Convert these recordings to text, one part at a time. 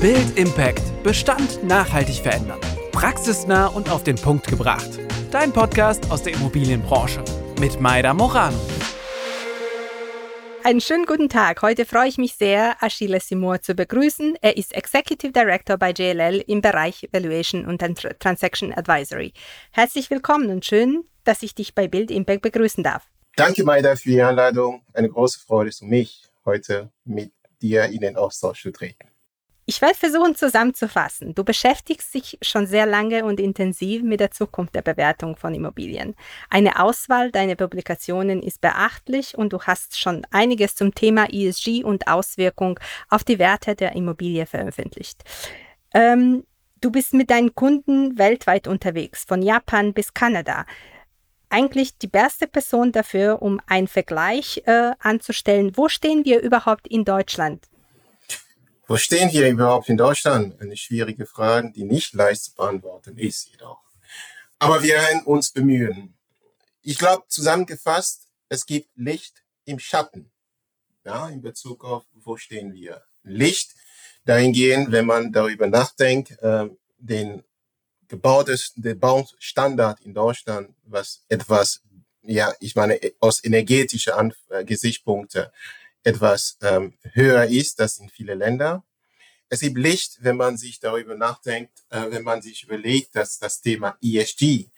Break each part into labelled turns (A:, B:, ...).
A: Build Impact. Bestand nachhaltig verändern. Praxisnah und auf den Punkt gebracht. Dein Podcast aus der Immobilienbranche. Mit Maida Morano.
B: Einen schönen guten Tag. Heute freue ich mich sehr, Achille Simur zu begrüßen. Er ist Executive Director bei JLL im Bereich Valuation und Transaction Advisory. Herzlich willkommen und schön, dass ich dich bei Build Impact begrüßen darf.
C: Danke, Maida, für die Einladung. Eine große Freude für mich, heute mit dir in den Austausch zu treten.
B: Ich werde versuchen zusammenzufassen. Du beschäftigst dich schon sehr lange und intensiv mit der Zukunft der Bewertung von Immobilien. Eine Auswahl deiner Publikationen ist beachtlich und du hast schon einiges zum Thema ESG und Auswirkung auf die Werte der Immobilie veröffentlicht. Ähm, du bist mit deinen Kunden weltweit unterwegs, von Japan bis Kanada eigentlich die beste Person dafür, um einen Vergleich äh, anzustellen. Wo stehen wir überhaupt in Deutschland
C: wo stehen wir überhaupt in Deutschland? Eine schwierige Frage, die nicht leicht zu beantworten ist jedoch. Aber wir werden uns bemühen. Ich glaube, zusammengefasst, es gibt Licht im Schatten. Ja, in Bezug auf, wo stehen wir? Licht dahingehend, wenn man darüber nachdenkt, äh, den gebautes, der Baustandard in Deutschland, was etwas, ja, ich meine, aus energetischer äh, Gesichtspunkte etwas ähm, höher ist, das in viele Länder. Es gibt Licht, wenn man sich darüber nachdenkt, äh, wenn man sich überlegt, dass das Thema ESG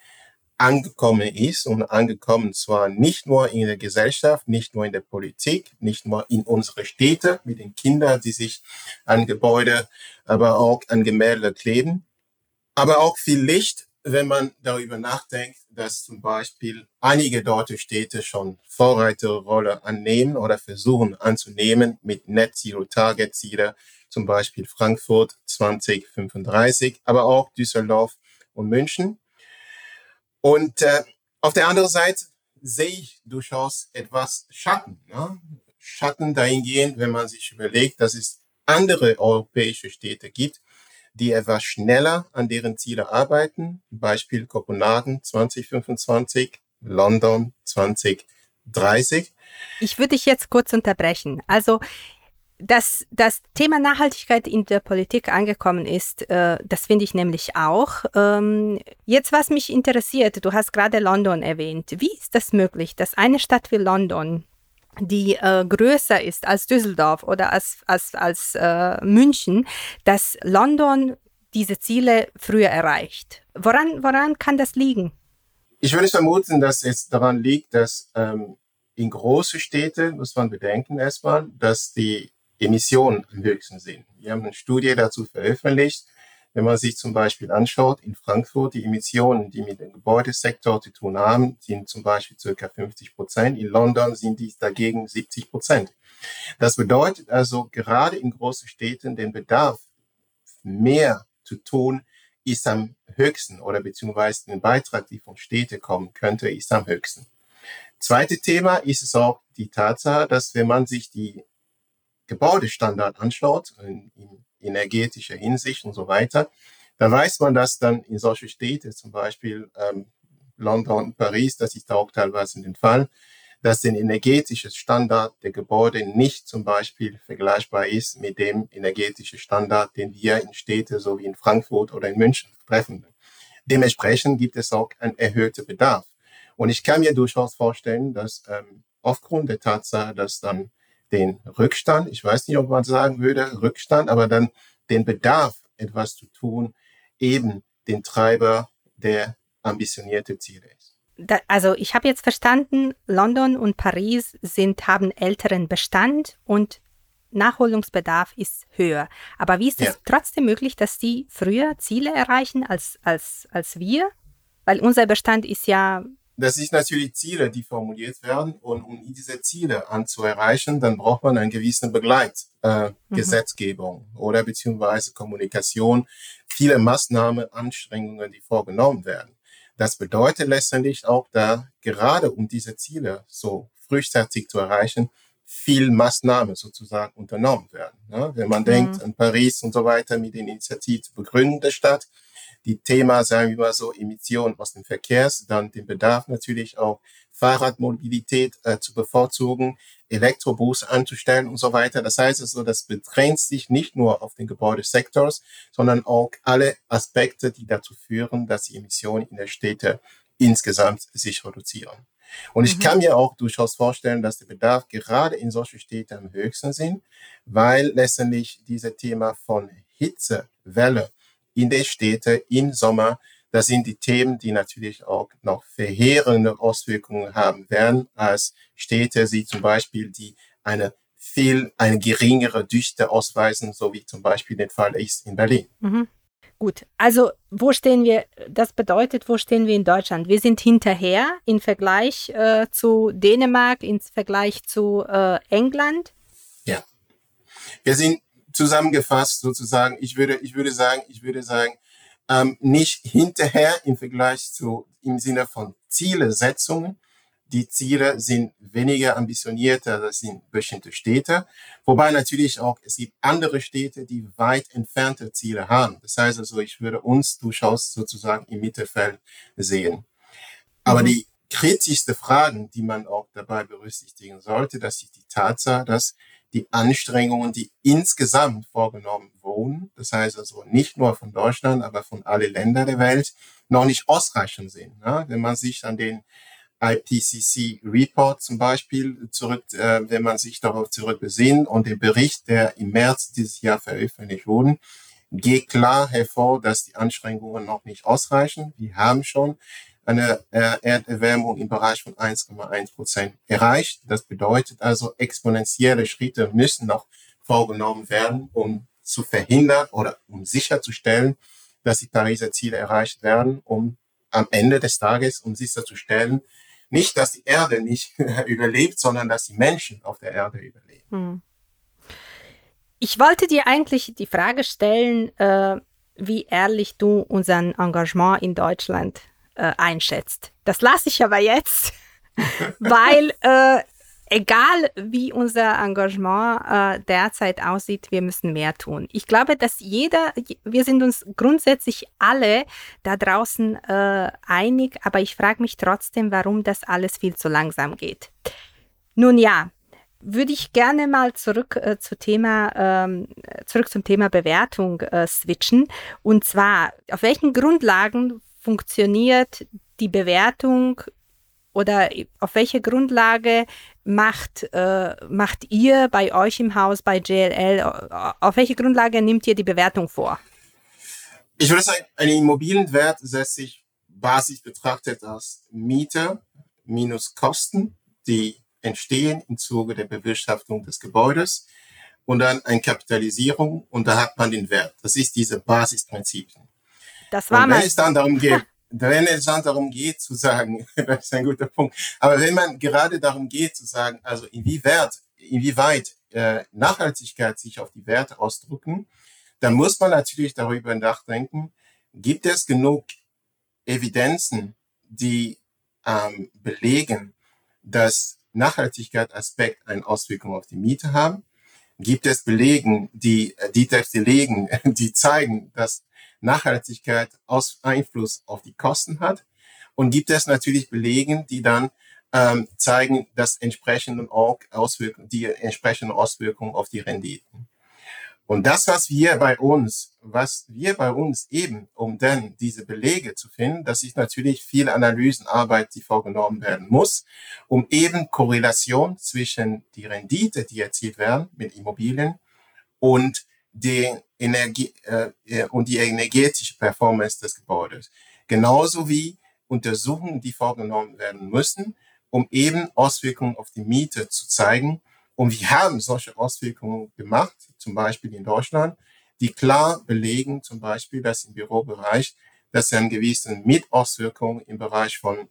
C: angekommen ist und angekommen zwar nicht nur in der Gesellschaft, nicht nur in der Politik, nicht nur in unsere Städte mit den Kindern, die sich an Gebäude, aber auch an Gemälde kleben, aber auch viel Licht, wenn man darüber nachdenkt, dass zum Beispiel einige deutsche Städte schon Vorreiterrolle annehmen oder versuchen anzunehmen mit Net Zero Target Ziele, zum Beispiel Frankfurt 2035, aber auch Düsseldorf und München. Und äh, auf der anderen Seite sehe ich durchaus etwas Schatten. Ne? Schatten dahingehend, wenn man sich überlegt, dass es andere europäische Städte gibt, die etwas schneller an deren Ziele arbeiten. Beispiel Kopenhagen 2025, London 2030.
B: Ich würde dich jetzt kurz unterbrechen. Also dass das Thema Nachhaltigkeit in der Politik angekommen ist, äh, das finde ich nämlich auch. Ähm, jetzt, was mich interessiert, du hast gerade London erwähnt. Wie ist das möglich, dass eine Stadt wie London die äh, größer ist als Düsseldorf oder als, als, als äh, München, dass London diese Ziele früher erreicht. Woran, woran kann das liegen?
C: Ich würde vermuten, dass es daran liegt, dass ähm, in große Städte, muss man bedenken erstmal, dass die Emissionen am höchsten sind. Wir haben eine Studie dazu veröffentlicht, wenn man sich zum Beispiel anschaut, in Frankfurt die Emissionen, die mit dem Gebäudesektor zu tun haben, sind zum Beispiel circa 50 Prozent. In London sind dies dagegen 70 Prozent. Das bedeutet also gerade in großen Städten den Bedarf mehr zu tun ist am höchsten oder beziehungsweise den Beitrag, die von Städten kommen könnte, ist am höchsten. Zweite Thema ist es auch die Tatsache, dass wenn man sich die Gebäudestandard anschaut, in, in energetischer Hinsicht und so weiter, da weiß man, dass dann in solche Städte, zum Beispiel ähm, London und Paris, das ist auch teilweise in den Fall, dass der energetische Standard der Gebäude nicht zum Beispiel vergleichbar ist mit dem energetischen Standard, den wir in Städte so wie in Frankfurt oder in München treffen. Dementsprechend gibt es auch einen erhöhten Bedarf. Und ich kann mir durchaus vorstellen, dass ähm, aufgrund der Tatsache, dass dann den Rückstand, ich weiß nicht, ob man sagen würde, Rückstand, aber dann den Bedarf, etwas zu tun, eben den Treiber der ambitionierte Ziele ist.
B: Da, also ich habe jetzt verstanden, London und Paris sind, haben älteren Bestand und Nachholungsbedarf ist höher. Aber wie ist es ja. trotzdem möglich, dass die früher Ziele erreichen als, als, als wir? Weil unser Bestand ist ja
C: das sind natürlich Ziele, die formuliert werden. Und um diese Ziele anzuerreichen, dann braucht man eine gewisse Begleitgesetzgebung äh, mhm. oder beziehungsweise Kommunikation, viele Maßnahmen, Anstrengungen, die vorgenommen werden. Das bedeutet letztendlich auch, da gerade um diese Ziele so frühzeitig zu erreichen, viel Maßnahmen sozusagen unternommen werden. Ne? Wenn man mhm. denkt an Paris und so weiter mit den Initiativen der Stadt, die Thema, sagen wir mal so, Emissionen aus dem Verkehrs, dann den Bedarf natürlich auch Fahrradmobilität äh, zu bevorzugen, Elektrobus anzustellen und so weiter. Das heißt also, das begrenzt sich nicht nur auf den Gebäudesektor, sondern auch alle Aspekte, die dazu führen, dass die Emissionen in der Städte insgesamt sich reduzieren. Und ich mhm. kann mir auch durchaus vorstellen, dass der Bedarf gerade in solchen Städten am höchsten sind, weil letztendlich dieses Thema von Hitzewelle in den Städten im Sommer das sind die Themen, die natürlich auch noch verheerende Auswirkungen haben werden als Städte, sie zum Beispiel, die eine viel, eine geringere Dichte ausweisen, so wie zum Beispiel der Fall ist in Berlin.
B: Mhm. Gut, also wo stehen wir, das bedeutet, wo stehen wir in Deutschland? Wir sind hinterher im Vergleich äh, zu Dänemark, im Vergleich zu äh, England.
C: Ja, wir sind zusammengefasst sozusagen, ich würde, ich würde sagen, ich würde sagen, ähm, nicht hinterher im Vergleich zu im Sinne von Zielesetzungen. Die Ziele sind weniger ambitionierter, das sind bestimmte Städte. Wobei natürlich auch, es gibt andere Städte, die weit entfernte Ziele haben. Das heißt also, ich würde uns durchaus sozusagen im Mittelfeld sehen. Aber mhm. die kritischste Fragen, die man auch dabei berücksichtigen sollte, das ist die Tatsache, dass die Anstrengungen, die insgesamt vorgenommen wurden, das heißt also nicht nur von Deutschland, aber von allen Ländern der Welt, noch nicht ausreichend sind. Ne? Wenn man sich an den IPCC Report zum Beispiel zurück, äh, wenn man sich darauf zurückbesinnt und den Bericht, der im März dieses Jahr veröffentlicht wurde, geht klar hervor, dass die Anstrengungen noch nicht ausreichen. Wir haben schon eine äh, Erderwärmung im Bereich von 1,1 Prozent erreicht. Das bedeutet also, exponentielle Schritte müssen noch vorgenommen werden, um zu verhindern oder um sicherzustellen, dass die Pariser Ziele erreicht werden, um am Ende des Tages, um sicherzustellen, nicht, dass die Erde nicht überlebt, sondern dass die Menschen auf der Erde überleben. Hm.
B: Ich wollte dir eigentlich die Frage stellen, äh, wie ehrlich du unseren Engagement in Deutschland äh, einschätzt. Das lasse ich aber jetzt, weil äh, egal wie unser Engagement äh, derzeit aussieht, wir müssen mehr tun. Ich glaube, dass jeder, wir sind uns grundsätzlich alle da draußen äh, einig, aber ich frage mich trotzdem, warum das alles viel zu langsam geht. Nun ja, würde ich gerne mal zurück äh, zu Thema ähm, zurück zum Thema Bewertung äh, switchen und zwar auf welchen Grundlagen funktioniert die Bewertung oder auf welche Grundlage macht, äh, macht ihr bei euch im Haus, bei JLL, auf welche Grundlage nimmt ihr die Bewertung vor?
C: Ich würde sagen, ein Immobilienwert setzt sich basisch betrachtet als Miete minus Kosten, die entstehen im Zuge der Bewirtschaftung des Gebäudes und dann eine Kapitalisierung und da hat man den Wert. Das ist diese Basisprinzipien.
B: Das war
C: und
B: wenn
C: es dann darum geht, wenn es dann darum geht zu sagen, das ist ein guter Punkt, aber wenn man gerade darum geht zu sagen, also inwieweit, inwieweit äh, Nachhaltigkeit sich auf die Werte ausdrücken, dann muss man natürlich darüber nachdenken, gibt es genug Evidenzen, die ähm, belegen, dass Nachhaltigkeit-Aspekt eine Auswirkung auf die Miete haben? Gibt es Belegen, die, die Texte legen, die zeigen, dass Nachhaltigkeit aus Einfluss auf die Kosten hat. Und gibt es natürlich Belegen, die dann ähm, zeigen, dass entsprechende Auswirkungen, die entsprechende Auswirkungen auf die Renditen. Und das, was wir bei uns, was wir bei uns eben, um dann diese Belege zu finden, das ist natürlich viel Analysenarbeit, die vorgenommen werden muss, um eben Korrelation zwischen die Rendite, die erzielt werden mit Immobilien und die Energie äh, äh, und die energetische Performance des Gebäudes. Genauso wie Untersuchungen, die vorgenommen werden müssen, um eben Auswirkungen auf die Miete zu zeigen. Und wir haben solche Auswirkungen gemacht, zum Beispiel in Deutschland, die klar belegen, zum Beispiel, dass im Bürobereich, dass eine gewisse Mietauswirkung im Bereich von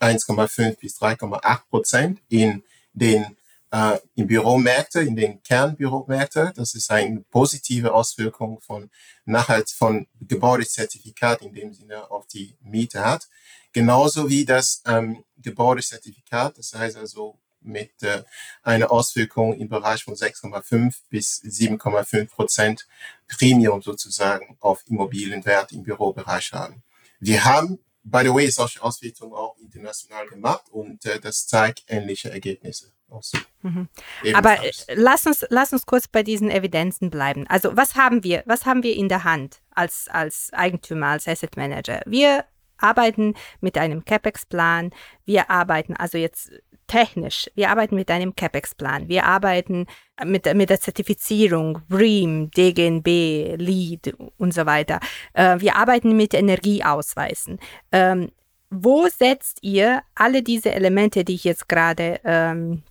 C: 1,5 bis 3,8 Prozent in den äh, in Büromärkte, in den Kernbüromärkte. Das ist eine positive Auswirkung von Nachhalt von Gebäudezertifikat in dem Sinne auf die Miete hat. Genauso wie das ähm, Gebäudezertifikat, das heißt also mit äh, einer Auswirkung im Bereich von 6,5 bis 7,5 Prozent Premium sozusagen auf Immobilienwert im Bürobereich haben. Wir haben by the way, solche Auswertungen auch international gemacht und äh, das zeigt ähnliche Ergebnisse. Aus.
B: Mhm. Aber äh, lass uns, lass uns kurz bei diesen Evidenzen bleiben. Also was haben wir, was haben wir in der Hand als, als Eigentümer, als Asset Manager? Wir arbeiten mit einem CapEx-Plan. Wir arbeiten also jetzt technisch. Wir arbeiten mit einem CapEx-Plan. Wir arbeiten mit, mit der Zertifizierung, BREEAM, DGNB, LEED und so weiter. Äh, wir arbeiten mit Energieausweisen. Ähm, wo setzt ihr alle diese Elemente, die ich jetzt gerade ähm,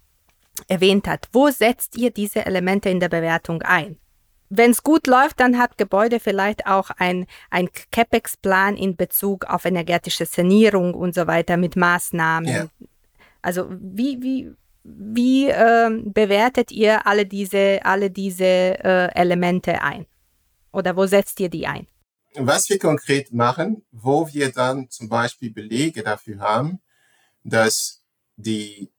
B: erwähnt habe, wo setzt ihr diese Elemente in der Bewertung ein? wenn es gut läuft, dann hat Gebäude vielleicht auch ein, ein CapEx-Plan in Bezug auf energetische Sanierung und so weiter mit Maßnahmen. Ja. Also wie, wie, wie äh, bewertet ihr alle diese, alle diese äh, Elemente ein? Oder wo setzt ihr die ein?
C: Was wir konkret machen, wo wir dann zum Beispiel Belege dafür haben, dass die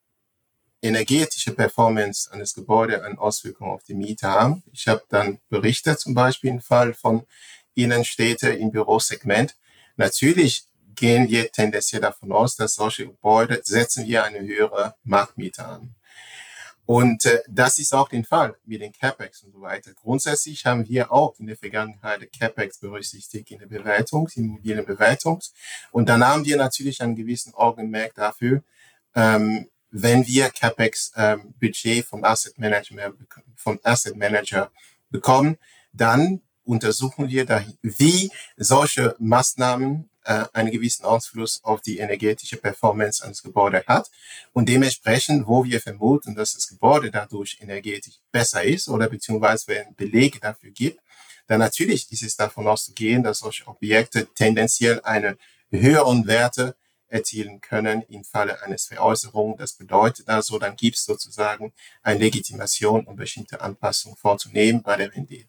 C: energetische Performance eines Gebäudes eine Auswirkung auf die Miete haben. Ich habe dann berichtet, zum Beispiel im Fall von Innenstädte im Bürosegment. Natürlich gehen wir tendenziell davon aus, dass solche Gebäude setzen wir eine höhere Marktmiete an. Und äh, das ist auch der Fall mit den CapEx und so weiter. Grundsätzlich haben wir auch in der Vergangenheit CapEx berücksichtigt in der Bewertung, Immobilienbewertung. Und dann haben wir natürlich einen gewissen Augenmerk dafür, ähm, wenn wir CapEx ähm, vom Asset Manager, vom Asset Manager bekommen, dann untersuchen wir, da, wie solche Maßnahmen äh, einen gewissen Einfluss auf die energetische Performance eines Gebäudes hat. Und dementsprechend, wo wir vermuten, dass das Gebäude dadurch energetisch besser ist oder beziehungsweise wenn Belege dafür gibt, dann natürlich ist es davon auszugehen, dass solche Objekte tendenziell eine höheren Werte erzielen können im Falle eines Veräußerung. Das bedeutet also, dann gibt es sozusagen eine Legitimation, um bestimmte Anpassungen vorzunehmen bei der Rendite.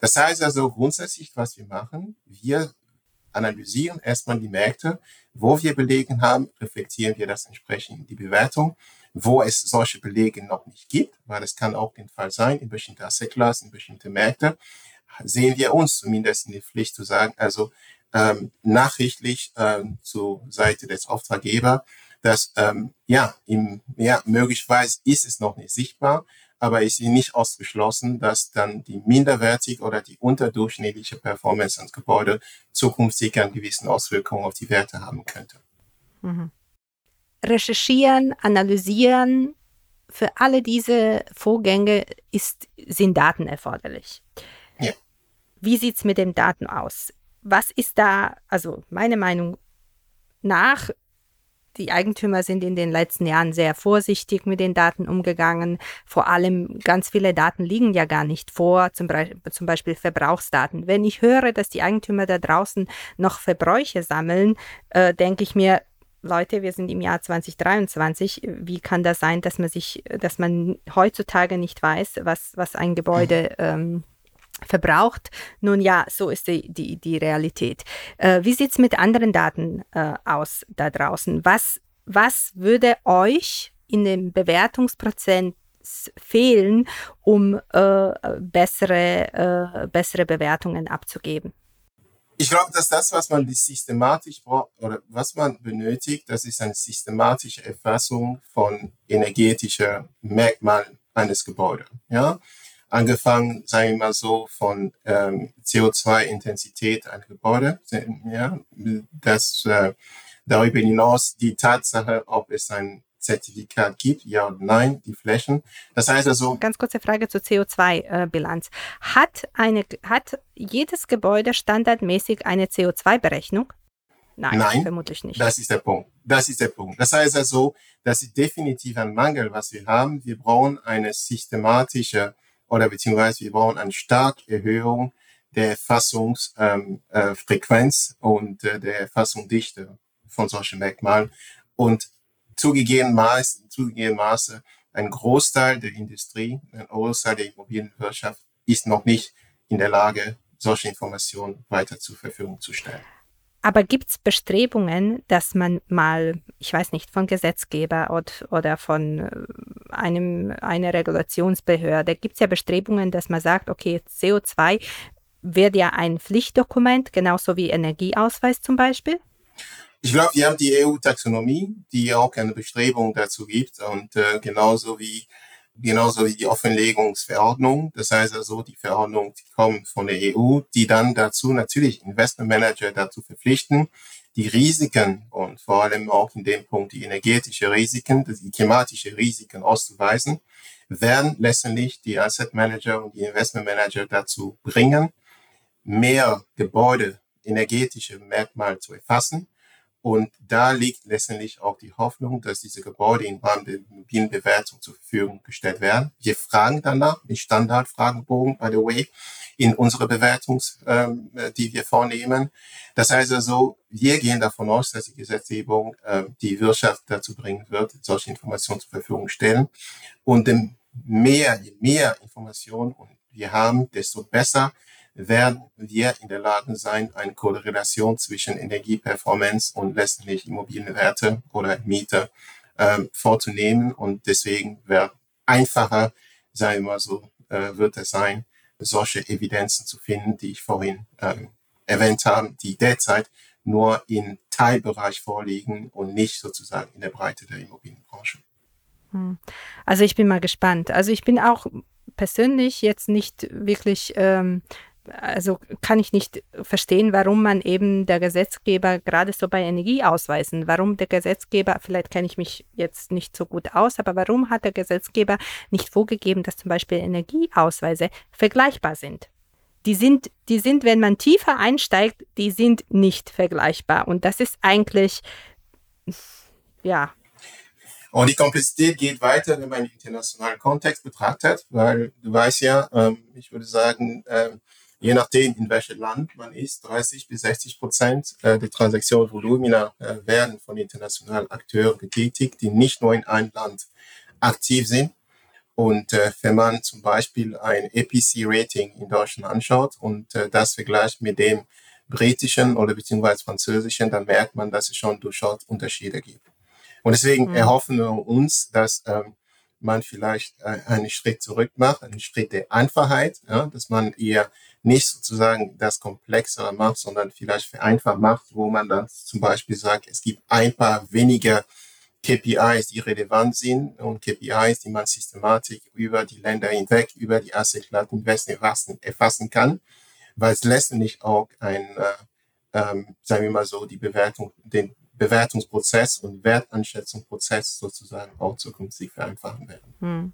C: Das heißt also grundsätzlich, was wir machen, wir analysieren erstmal die Märkte, wo wir Belegen haben, reflektieren wir das entsprechend in die Bewertung, wo es solche Belege noch nicht gibt, weil es kann auch den Fall sein, in bestimmte Assetklassen, in bestimmte Märkte, sehen wir uns zumindest in die Pflicht zu sagen, also ähm, nachrichtlich ähm, zur Seite des Auftraggebers, dass ähm, ja, im, ja, möglicherweise ist es noch nicht sichtbar, aber es ist nicht ausgeschlossen, dass dann die minderwertig oder die unterdurchschnittliche Performance ans Gebäude zukünftig einen gewissen Auswirkungen auf die Werte haben könnte.
B: Mhm. Recherchieren, analysieren, für alle diese Vorgänge ist, sind Daten erforderlich. Ja. Wie sieht es mit den Daten aus? Was ist da, also meine Meinung nach, die Eigentümer sind in den letzten Jahren sehr vorsichtig mit den Daten umgegangen. Vor allem ganz viele Daten liegen ja gar nicht vor, zum, zum, Beispiel Verbrauchsdaten. Wenn ich höre, dass die Eigentümer da draußen noch Verbräuche sammeln, äh, denke ich mir, Leute, wir sind im Jahr 2023. Wie kann das sein, dass man sich, dass man heutzutage nicht weiß, was, was ein Gebäude ähm, verbraucht. Nun ja, so ist die, die, die Realität. Äh, wie sieht es mit anderen Daten äh, aus da draußen? Was, was würde euch in dem Bewertungsprozent fehlen, um äh, bessere, äh, bessere Bewertungen abzugeben?
C: Ich glaube, dass das, was man systematisch braucht oder was man benötigt, das ist eine systematische Erfassung von energetischer Merkmalen eines Gebäudes. Ja, angefangen, sagen wir mal so, von ähm, CO2-Intensität an Gebäude, ja, das äh, darüber hinaus die Tatsache, ob es ein Zertifikat gibt, ja oder nein, die Flächen. Das heißt also.
B: Ganz kurze Frage zur CO2-Bilanz. Hat eine, hat jedes Gebäude standardmäßig eine CO2-Berechnung?
C: Nein, Nein, vermutlich nicht. Das ist der Punkt. Das ist der Punkt. Das heißt also, das ist definitiv ein Mangel, was wir haben. Wir brauchen eine systematische oder beziehungsweise wir brauchen eine starke Erhöhung der Erfassungsfrequenz ähm, äh, und äh, der Erfassungsdichte von solchen Merkmalen. Und zugegebenermaßen, zugegebenermaßen ein Großteil der Industrie, ein Großteil der Immobilienwirtschaft ist noch nicht in der Lage, solche Informationen weiter zur Verfügung zu stellen.
B: Aber gibt es Bestrebungen, dass man mal, ich weiß nicht, von Gesetzgeber oder, von äh, einem, einer Regulationsbehörde, gibt es ja Bestrebungen, dass man sagt, okay, CO2 wird ja ein Pflichtdokument, genauso wie Energieausweis zum Beispiel?
C: Ich glaube, wir haben die EU-Taxonomie, die auch eine Bestrebung dazu gibt und äh, genauso wie genauso wie die Offenlegungsverordnung. Das heißt also, die Verordnung die kommt von der EU, die dann dazu natürlich Investmentmanager dazu verpflichten, die Risiken und vor allem auch in dem Punkt die energetische Risiken, die klimatische Risiken auszuweisen, werden letztendlich die Asset Manager und die Investment Manager dazu bringen, mehr Gebäude energetische Merkmale zu erfassen und da liegt letztendlich auch die Hoffnung, dass diese Gebäude im Rahmen der Immobilienbewertung zur Verfügung gestellt werden. Wir fragen danach, mit Standardfragenbogen, by the way, in unsere Bewertungs, ähm, die wir vornehmen. Das heißt also, wir gehen davon aus, dass die Gesetzgebung äh, die Wirtschaft dazu bringen wird, solche Informationen zur Verfügung stellen. Und je mehr, je mehr Informationen wir haben, desto besser werden wir in der Lage sein, eine Korrelation zwischen Energieperformance und letztendlich Immobilienwerte oder Miete ähm, vorzunehmen. Und deswegen wird einfacher, sagen wir mal so, äh, wird es sein, solche Evidenzen zu finden, die ich vorhin ähm, erwähnt habe, die derzeit nur im Teilbereich vorliegen und nicht sozusagen in der Breite der Immobilienbranche.
B: Hm. Also ich bin mal gespannt. Also ich bin auch persönlich jetzt nicht wirklich ähm, also kann ich nicht verstehen, warum man eben der Gesetzgeber gerade so bei Energieausweisen, warum der Gesetzgeber, vielleicht kenne ich mich jetzt nicht so gut aus, aber warum hat der Gesetzgeber nicht vorgegeben, dass zum Beispiel Energieausweise vergleichbar sind? Die sind, die sind, wenn man tiefer einsteigt, die sind nicht vergleichbar. Und das ist eigentlich, ja,
C: und die Komplexität geht weiter, wenn man den internationalen Kontext betrachtet, weil du weißt ja, ähm, ich würde sagen, ähm, je nachdem, in welchem Land man ist, 30 bis 60 Prozent äh, der Transaktionsvolumina äh, werden von internationalen Akteuren getätigt, die nicht nur in einem Land aktiv sind. Und äh, wenn man zum Beispiel ein APC-Rating in Deutschland anschaut und das vergleicht mit dem britischen oder beziehungsweise französischen, dann merkt man, dass es schon durchaus Unterschiede gibt. Und deswegen mhm. erhoffen wir uns, dass ähm, man vielleicht äh, einen Schritt zurück macht, einen Schritt der Einfachheit, ja, dass man eher nicht sozusagen das komplexere macht, sondern vielleicht vereinfacht macht, wo man dann zum Beispiel sagt, es gibt ein paar weniger KPIs, die relevant sind und KPIs, die man systematisch über die Länder hinweg, über die Asset-Klassen erfassen, erfassen kann, weil es letztendlich auch ein, äh, ähm, sagen wir mal so, die Bewertung, den Bewertungsprozess und Wertanschätzungsprozess sozusagen auch zukünftig vereinfachen werden. Hm.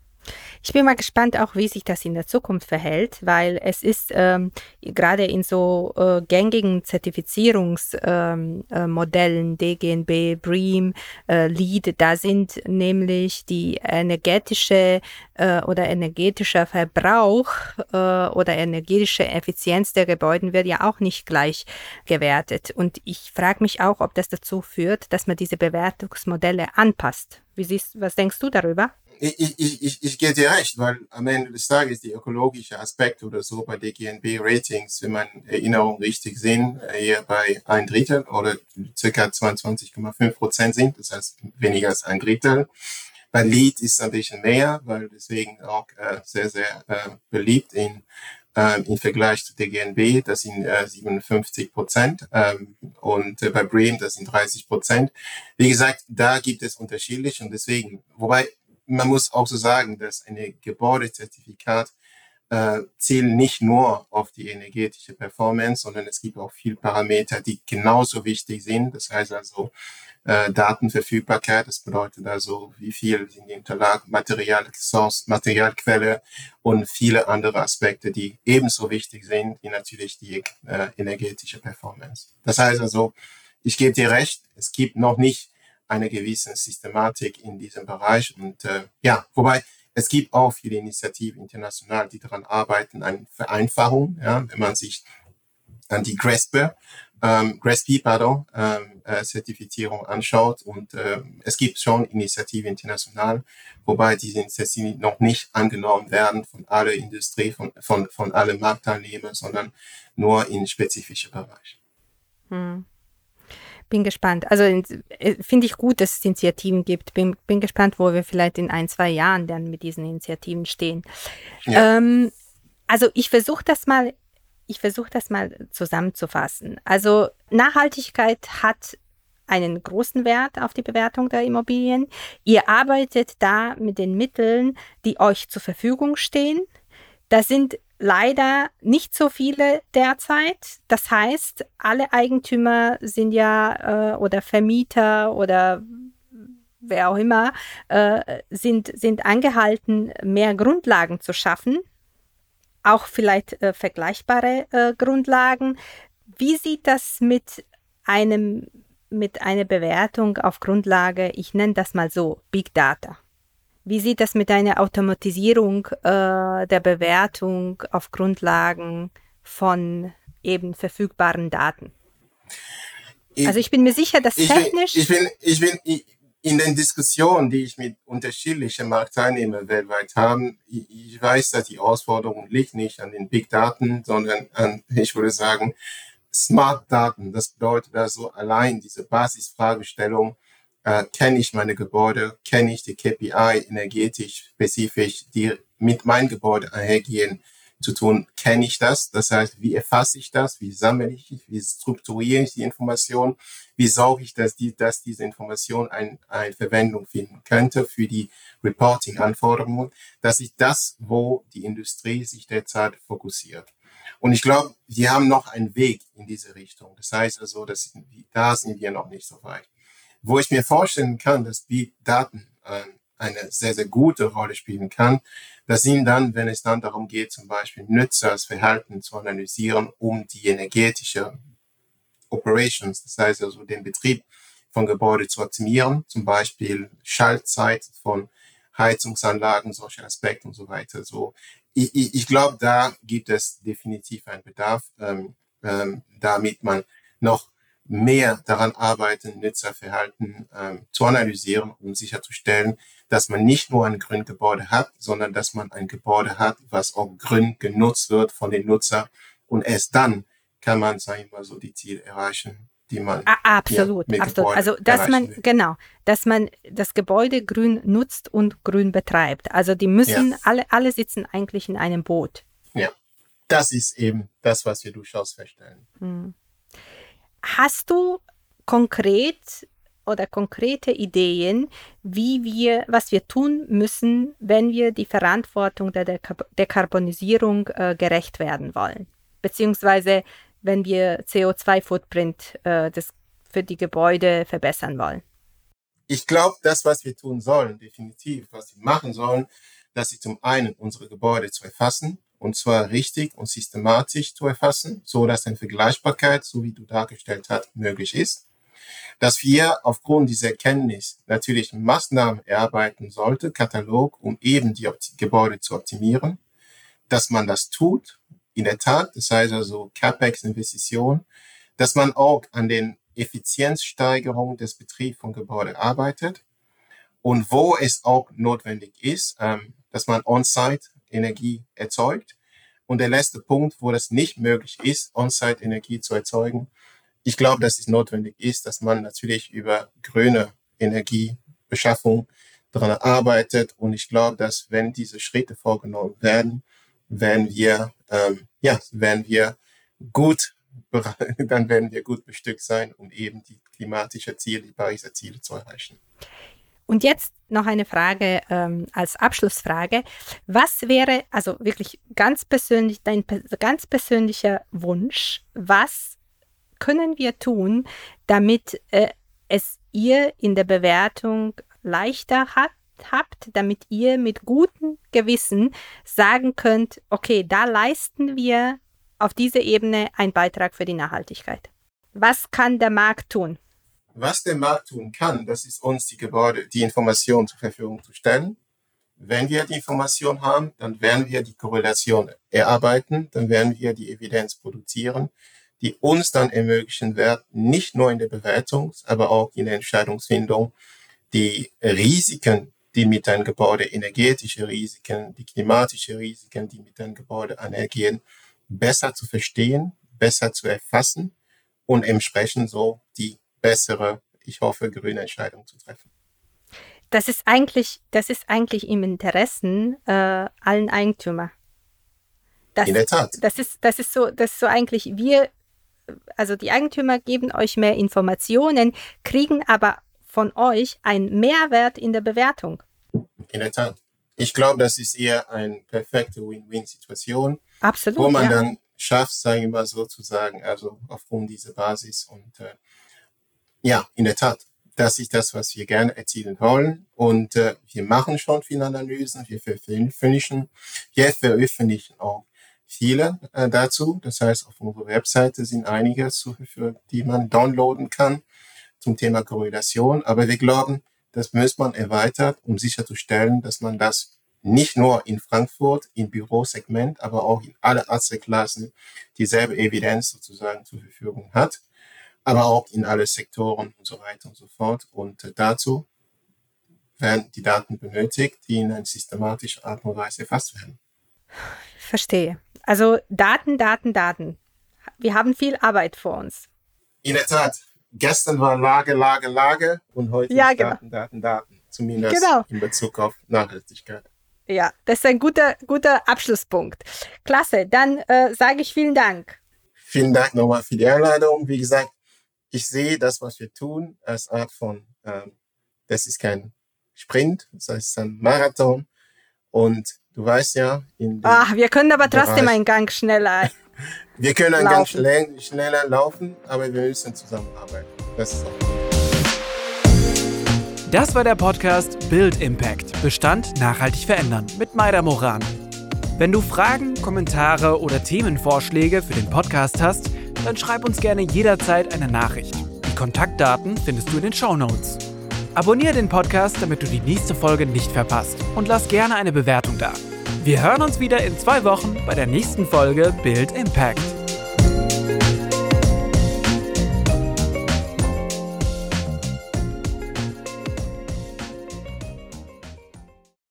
B: Ich bin mal gespannt auch, wie sich das in der Zukunft verhält, weil es ist ähm, gerade in so äh, gängigen Zertifizierungsmodellen, ähm, äh, DGNB, BREEAM, äh, LEED, da sind nämlich die energetische äh, oder energetischer Verbrauch äh, oder energetische Effizienz der Gebäude wird ja auch nicht gleich gewertet. Und ich frage mich auch, ob das dazu führt, dass man diese Bewertungsmodelle anpasst. Wie siehst, was denkst du darüber?
C: Ich, ich, ich, ich gebe dir recht, weil am Ende des Tages die ökologische Aspekt oder so bei DGNB-Ratings, wenn man Erinnerungen richtig sehen, eher bei ein Drittel oder circa 22,5 Prozent sind, das heißt weniger als ein Drittel. Bei Lead ist es ein bisschen mehr, weil deswegen auch äh, sehr, sehr äh, beliebt in äh, im Vergleich zu DGNB, das sind äh, 57 Prozent ähm, und äh, bei Bream, das sind 30 Prozent. Wie gesagt, da gibt es unterschiedlich und deswegen, wobei man muss auch so sagen, dass ein Gebäudezertifikat äh, zählen nicht nur auf die energetische Performance, sondern es gibt auch viele Parameter, die genauso wichtig sind. Das heißt also äh, Datenverfügbarkeit, das bedeutet also, wie viel sind die Unterlagen, Material, Source, Materialquelle und viele andere Aspekte, die ebenso wichtig sind, wie natürlich die äh, energetische Performance. Das heißt also, ich gebe dir recht, es gibt noch nicht eine gewisse Systematik in diesem Bereich. Und äh, ja, wobei es gibt auch viele Initiativen international, die daran arbeiten, eine Vereinfachung, ja, wenn man sich an die GRESP, ähm, GRESP, pardon, ähm, äh, Zertifizierung anschaut. Und äh, es gibt schon Initiativen international, wobei diese Initiativen noch nicht angenommen werden von aller Industrie, von, von, von allen Marktteilnehmern, sondern nur in spezifische Bereiche. Hm
B: bin gespannt. Also äh, finde ich gut, dass es Initiativen gibt. Bin, bin gespannt, wo wir vielleicht in ein, zwei Jahren dann mit diesen Initiativen stehen. Ja. Ähm, also ich versuche das mal, ich versuche das mal zusammenzufassen. Also Nachhaltigkeit hat einen großen Wert auf die Bewertung der Immobilien. Ihr arbeitet da mit den Mitteln, die euch zur Verfügung stehen. Da sind leider nicht so viele derzeit. Das heißt, alle Eigentümer sind ja äh, oder Vermieter oder wer auch immer, äh, sind, sind angehalten, mehr Grundlagen zu schaffen. Auch vielleicht äh, vergleichbare äh, Grundlagen. Wie sieht das mit einem mit einer Bewertung auf Grundlage, ich nenne das mal so, Big Data? Wie sieht das mit einer Automatisierung äh, der Bewertung auf Grundlagen von eben verfügbaren Daten? Ich, also ich bin mir sicher, dass
C: ich
B: technisch.
C: Bin, ich bin, ich bin ich, in den Diskussionen, die ich mit unterschiedlichen Marktteilnehmern weltweit habe, ich, ich weiß, dass die Herausforderung liegt nicht an den Big Daten, sondern an, ich würde sagen, Smart Daten. Das bedeutet also allein diese Basisfragestellung, äh, kenne ich meine Gebäude, kenne ich die KPI energetisch spezifisch, die mit meinem Gebäude einhergehen, zu tun, kenne ich das. Das heißt, wie erfasse ich das, wie sammle ich, wie strukturiere ich die Information, wie sorge ich, dass, die, dass diese Information ein, eine Verwendung finden könnte für die Reporting-Anforderungen. Das ist das, wo die Industrie sich derzeit fokussiert. Und ich glaube, wir haben noch einen Weg in diese Richtung. Das heißt also, dass, da sind wir noch nicht so weit. Wo ich mir vorstellen kann, dass Big Daten eine sehr, sehr gute Rolle spielen kann, das sind dann, wenn es dann darum geht, zum Beispiel Nutzersverhalten zu analysieren, um die energetische Operations, das heißt also den Betrieb von Gebäude zu optimieren, zum Beispiel Schaltzeit von Heizungsanlagen, solche Aspekte und so weiter. So, ich, ich, ich glaube, da gibt es definitiv einen Bedarf, ähm, ähm, damit man noch mehr daran arbeiten, Nutzerverhalten ähm, zu analysieren, um sicherzustellen, dass man nicht nur ein Grüngebäude hat, sondern dass man ein Gebäude hat, was auch grün genutzt wird von den Nutzern. Und erst dann kann man, sagen wir mal, so die Ziele erreichen, die man
B: absolut, ja, absolut. Also dass man will. genau, dass man das Gebäude grün nutzt und grün betreibt. Also die müssen ja. alle alle sitzen eigentlich in einem Boot.
C: Ja, das ist eben das, was wir durchaus feststellen. Hm.
B: Hast du konkret oder konkrete Ideen, wie wir, was wir tun müssen, wenn wir die Verantwortung der Dekarbonisierung äh, gerecht werden wollen? Beziehungsweise wenn wir CO2-Footprint äh, für die Gebäude verbessern wollen?
C: Ich glaube, das, was wir tun sollen, definitiv, was wir machen sollen, dass sie zum einen unsere Gebäude zu erfassen, und zwar richtig und systematisch zu erfassen, so dass eine Vergleichbarkeit, so wie du dargestellt hast, möglich ist. Dass wir aufgrund dieser Erkenntnis natürlich Maßnahmen erarbeiten sollte, Katalog, um eben die Gebäude zu optimieren. Dass man das tut, in der Tat, das heißt also CapEx-Investition, dass man auch an den Effizienzsteigerungen des Betriebs von Gebäuden arbeitet und wo es auch notwendig ist, ähm, dass man on-site Energie erzeugt. Und der letzte Punkt, wo das nicht möglich ist, On-Site-Energie zu erzeugen, ich glaube, dass es notwendig ist, dass man natürlich über grüne Energiebeschaffung daran arbeitet. Und ich glaube, dass wenn diese Schritte vorgenommen werden, werden wir, ähm, ja, werden wir gut, dann werden wir gut bestückt sein, um eben die klimatische Ziele, die Pariser Ziele zu erreichen.
B: Und jetzt noch eine Frage ähm, als Abschlussfrage. Was wäre, also wirklich ganz persönlich, dein ganz persönlicher Wunsch, was können wir tun, damit äh, es ihr in der Bewertung leichter hat, habt, damit ihr mit gutem Gewissen sagen könnt, okay, da leisten wir auf dieser Ebene einen Beitrag für die Nachhaltigkeit. Was kann der Markt tun?
C: Was der Markt tun kann, das ist uns die Gebäude, die Information zur Verfügung zu stellen. Wenn wir die Information haben, dann werden wir die Korrelation erarbeiten, dann werden wir die Evidenz produzieren, die uns dann ermöglichen wird, nicht nur in der Bewertung, aber auch in der Entscheidungsfindung, die Risiken, die mit einem Gebäude, energetische Risiken, die klimatische Risiken, die mit einem Gebäude einhergehen, besser zu verstehen, besser zu erfassen und entsprechend so die bessere, ich hoffe, grüne Entscheidung zu treffen.
B: Das ist eigentlich, das ist eigentlich im Interessen äh, allen Eigentümer.
C: Das, In der Tat.
B: Das ist, das ist so, das ist so eigentlich, wir also die Eigentümer geben euch mehr Informationen, kriegen aber von euch einen Mehrwert in der Bewertung.
C: In der Tat. Ich glaube, das ist eher eine perfekte Win-Win-Situation.
B: Absolut.
C: Wo man
B: ja.
C: dann schafft, sagen wir mal sozusagen, also aufgrund dieser Basis und äh, ja, in der Tat, das ist das, was wir gerne erzielen wollen. Und äh, wir machen schon viele Analysen, wir veröffentlichen, wir veröffentlichen auch viele äh, dazu. Das heißt, auf unserer Webseite sind einige Verfügung, die man downloaden kann zum Thema Korrelation. Aber wir glauben, das muss man erweitern, um sicherzustellen, dass man das nicht nur in Frankfurt im Bürosegment, aber auch in alle Assetklassen dieselbe Evidenz sozusagen zur Verfügung hat, aber auch in alle Sektoren und so weiter und so fort. Und dazu werden die Daten benötigt, die in einer systematischen Art und Weise erfasst werden.
B: Verstehe. Also Daten, Daten, Daten. Wir haben viel Arbeit vor uns.
C: In der Tat. Gestern war Lage, Lage, Lage und heute
B: ja, genau.
C: Daten, Daten, Daten. Zumindest
B: genau.
C: in Bezug auf Nachhaltigkeit.
B: Ja, das ist ein guter, guter Abschlusspunkt. Klasse, dann äh, sage ich vielen Dank.
C: Vielen Dank nochmal für die Einladung. Wie gesagt, ich sehe das, was wir tun, als Art von, ähm, das ist kein Sprint, das heißt ein Marathon. Und du weißt ja, in
B: Ach, wir können aber trotzdem einen Gang schneller.
C: wir können einen Gang schnell, schneller laufen, aber wir müssen zusammenarbeiten. Das ist auch
A: das war der Podcast Build Impact. Bestand nachhaltig verändern mit Maida Moran. Wenn du Fragen, Kommentare oder Themenvorschläge für den Podcast hast, dann schreib uns gerne jederzeit eine Nachricht. Die Kontaktdaten findest du in den Show Notes. Abonniere den Podcast, damit du die nächste Folge nicht verpasst und lass gerne eine Bewertung da. Wir hören uns wieder in zwei Wochen bei der nächsten Folge Build Impact.